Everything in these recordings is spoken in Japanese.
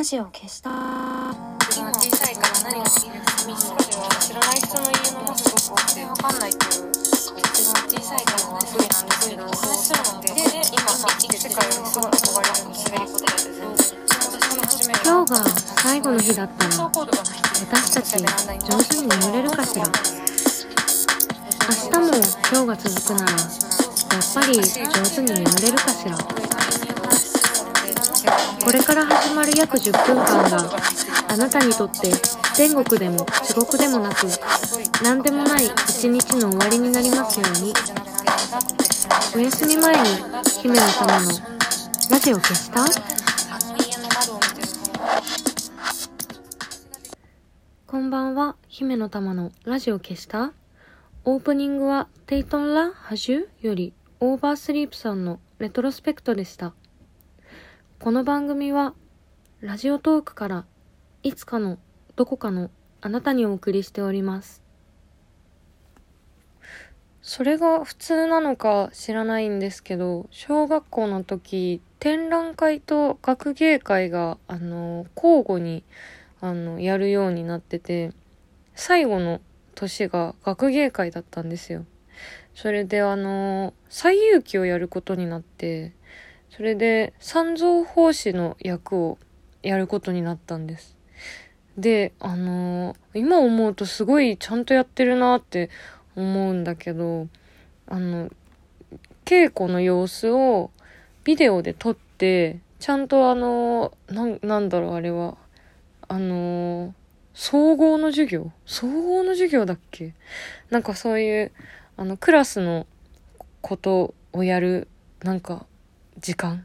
ラジオ消した。自分は小さいから何が好きで寂しさでは知らない人の家のもすごく多くて分かんないっていう自分は小さいからね不利なんですけど話するのってで今生きて世界よりすごい憧れるの滑り言葉で全然今日が最後の日だったら私たち上手に眠れるかしら。明日も今日が続くならやっぱり上手に眠れるかしら。これから始まる約10分間があなたにとって天国でも地獄でもなく何でもない一日の終わりになりますように。お休み前に姫の様のラジオ消した？こんばんは、姫の玉のラジオ消した？オープニングはテイトンラ・ハジュよりオーバースリープさんのレトロスペクトでした。この番組はラジオトークからいつかのどこかのあなたにお送りしております。それが普通なのか知らないんですけど、小学校の時、展覧会と学芸会が、あの、交互にあの、やるようになってて、最後の年が学芸会だったんですよ。それであの、最遊記をやることになって、それで三蔵法師の役をやることになったんです。で、あの、今思うとすごいちゃんとやってるなって思うんだけど、あの、稽古の様子をビデオで撮って、ちゃんとあの、なん、なんだろうあれは、あのー総合の授業？総合の授業だっけ？なんかそういう、あの、クラスのことをやる、なんか、時間？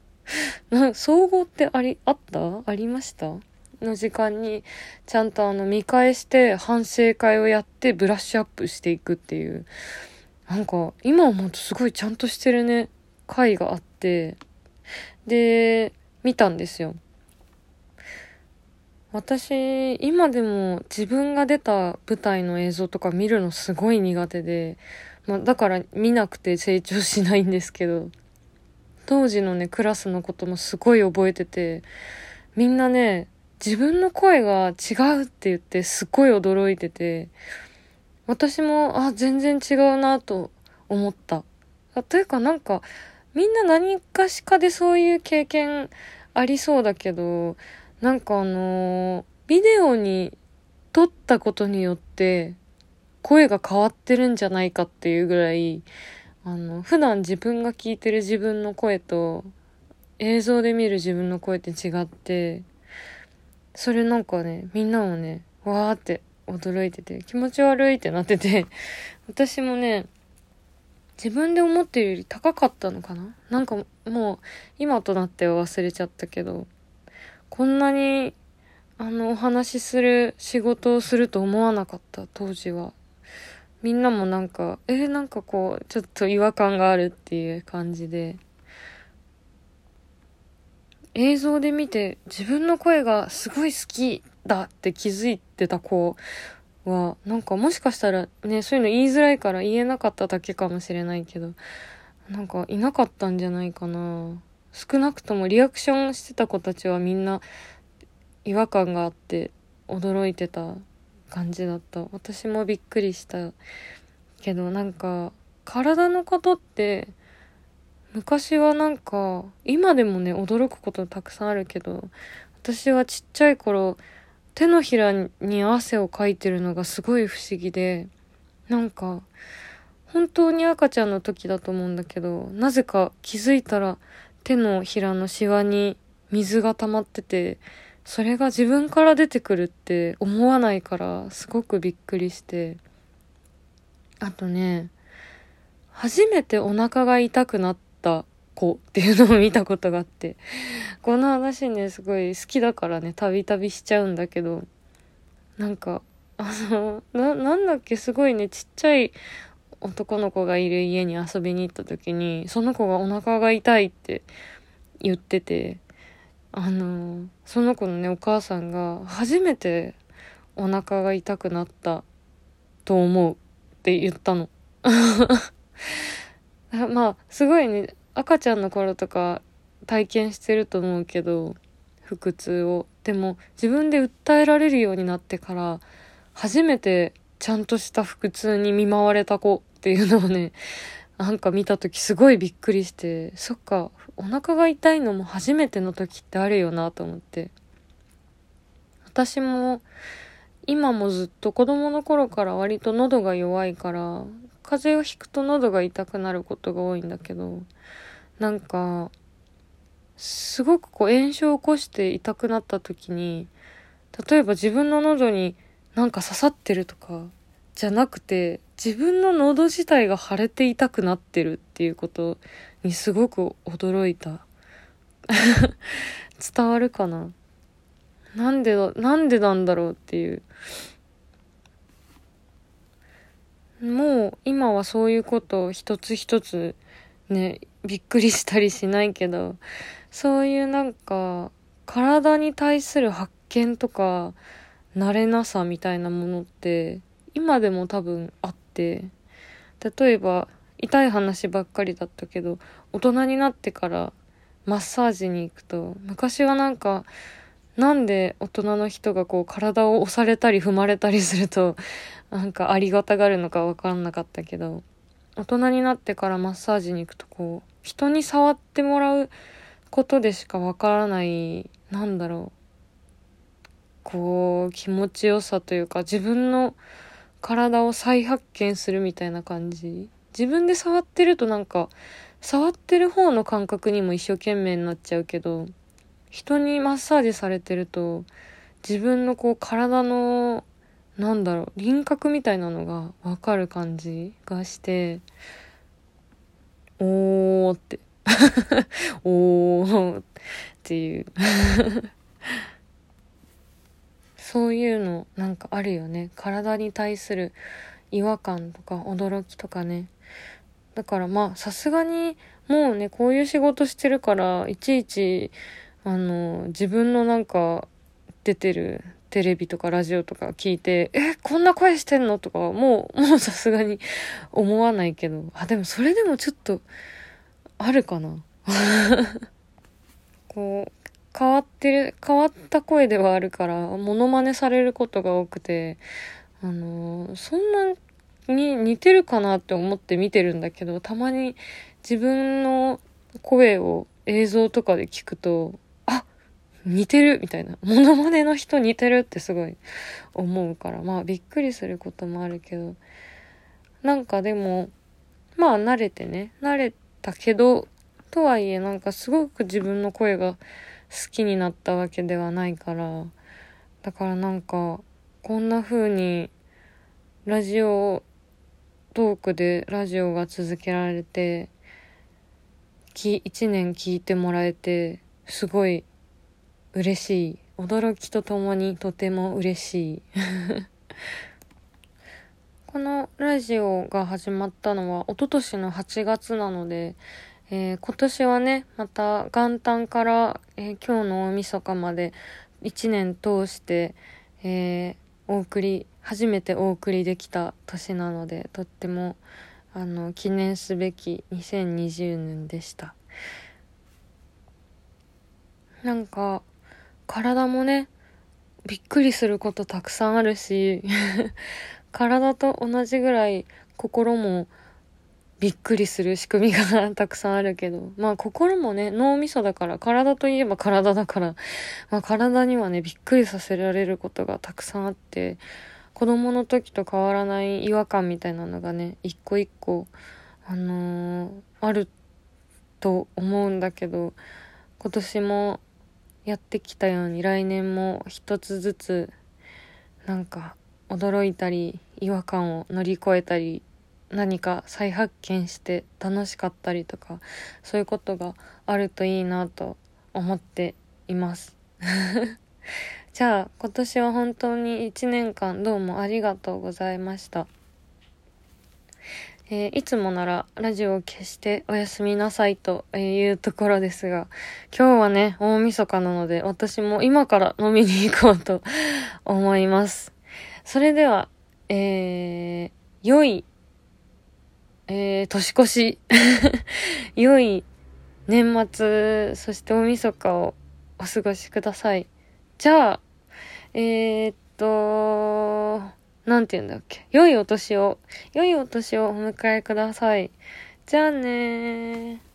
総合ってあり、あった？ありました？の時間に、ちゃんとあの、見返して反省会をやってブラッシュアップしていくっていう、なんか、今思うとすごいちゃんとしてるね、回があって、で、見たんですよ。私、今でも自分が出た舞台の映像とか見るのすごい苦手で、まあ、だから見なくて成長しないんですけど、当時のね、クラスのこともすごい覚えてて、みんなね、自分の声が違うって言ってすっごい驚いてて、私も、あ、全然違うなと思った。あというかなんか、みんな何かしかでそういう経験ありそうだけど、なんかあのービデオに撮ったことによって声が変わってるんじゃないかっていうぐらい、あの、普段自分が聞いてる自分の声と映像で見る自分の声って違って、それなんかね、みんなもね、わーって驚いてて、気持ち悪いってなってて、私もね、自分で思ってるより高かったのかな？なんかもう今となっては忘れちゃったけど、こんなにあのお話しする仕事をすると思わなかった当時は。みんなもなんか、えーなんかこう、ちょっと違和感があるっていう感じで。映像で見て自分の声がすごい好きだって気づいてた子は、なんかもしかしたらね、そういうの言いづらいから言えなかっただけかもしれないけど、なんかいなかったんじゃないかな。少なくともリアクションしてた子たちはみんな違和感があって驚いてた感じだった。私もびっくりしたけど、なんか体のことって昔はなんか今でもね驚くことたくさんあるけど私はちっちゃい頃手のひらに汗をかいてるのがすごい不思議でなんか本当に赤ちゃんの時だと思うんだけどなぜか気づいたら手のひらのシワに水が溜まっててそれが自分から出てくるって思わないからすごくびっくりして。あとね初めてお腹が痛くなった子っていうのを見たことがあって。この話ねすごい好きだからねたびたびしちゃうんだけど。なんかあのななんだっけすごいねちっちゃい男の子がいる家に遊びに行った時にその子がお腹が痛いって言ってて。あのその子のねお母さんが初めてお腹が痛くなったと思うって言ったの。まあすごいね赤ちゃんの頃とか体験してると思うけど腹痛をでも自分で訴えられるようになってから初めてちゃんとした腹痛に見舞われた子っていうのをねなんか見た時すごいびっくりしてそっかお腹が痛いのも初めての時ってあるよなと思って。私も今もずっと子供の頃から割と喉が弱いから風邪をひくと喉が痛くなることが多いんだけどなんかすごくこう炎症を起こして痛くなった時に例えば自分の喉になんか刺さってるとかじゃなくて自分の喉自体が腫れて痛くなってるっていうことにすごく驚いた。伝わるかな？なんでだなんでなんだろうっていう。もう今はそういうことを一つ一つねびっくりしたりしないけどそういうなんか体に対する発見とか慣れなさみたいなものって今でも多分あって例えば痛い話ばっかりだったけど大人になってからマッサージに行くと昔はなんかなんで大人の人がこう体を押されたり踏まれたりするとなんかありがたがるのか分かんなかったけど大人になってからマッサージに行くとこう人に触ってもらうことでしか分からないなんだろうこう気持ちよさというか自分の体を再発見するみたいな感じ？自分で触ってるとなんか触ってる方の感覚にも一生懸命になっちゃうけど人にマッサージされてると自分のこう体のなんだろう輪郭みたいなのがわかる感じがしておーって。おーっていう。そういうのなんかあるよね。体に対する違和感とか驚きとかね。だからまあさすがにもうねこういう仕事してるからいちいちあの自分のなんか出てるテレビとかラジオとか聞いて、え、こんな声してんの？とかもう、もう さすがに思わないけど、あ、でもそれでもちょっと、あるかな。こう、変わってる、変わった声ではあるから、モノマネされることが多くて、あのそんなに似てるかなって思って見てるんだけど、たまに自分の声を映像とかで聞くと、あ似てるみたいな。モノマネの人似てるってすごい思うから、まあびっくりすることもあるけど、なんかでも、まあ慣れてね、慣れたけど、とはいえなんかすごく自分の声が好きになったわけではないから、だからなんか、こんな風に、ラジオトークでラジオが続けられて、き、一年聞いてもらえて、すごい嬉しい。驚きとともにとても嬉しい。このラジオが始まったのは一昨年の8月なので、えー、今年はね、また元旦から、えー、今日の大晦日まで1年通して、え、お送り、初めてお送りできた年なので、とっても、あの、記念すべき2020年でした。なんか、体もね、びっくりすることたくさんあるし、体と同じぐらい心もびっくりする仕組みがたくさんあるけど、まあ心もね、脳みそだから、体といえば体だから、まあ体にはね、びっくりさせられることがたくさんあって、子供の時と変わらない違和感みたいなのがね、一個一個、あのー、あると思うんだけど、今年もやってきたように来年も一つずつなんか驚いたり違和感を乗り越えたり何か再発見して楽しかったりとかそういうことがあるといいなと思っています じゃあ今年は本当に1年間どうもありがとうございましたえー、いつもならラジオを消しておやすみなさいというところですが、今日はね、大晦日なので私も今から飲みに行こうと思います。それでは、えー、良い、えー、年越し、良い年末、そして大晦日をお過ごしください。じゃあ、えー、っと、なんて言うんだっけ。良いお年を、良いお年をお迎えください。じゃあねー。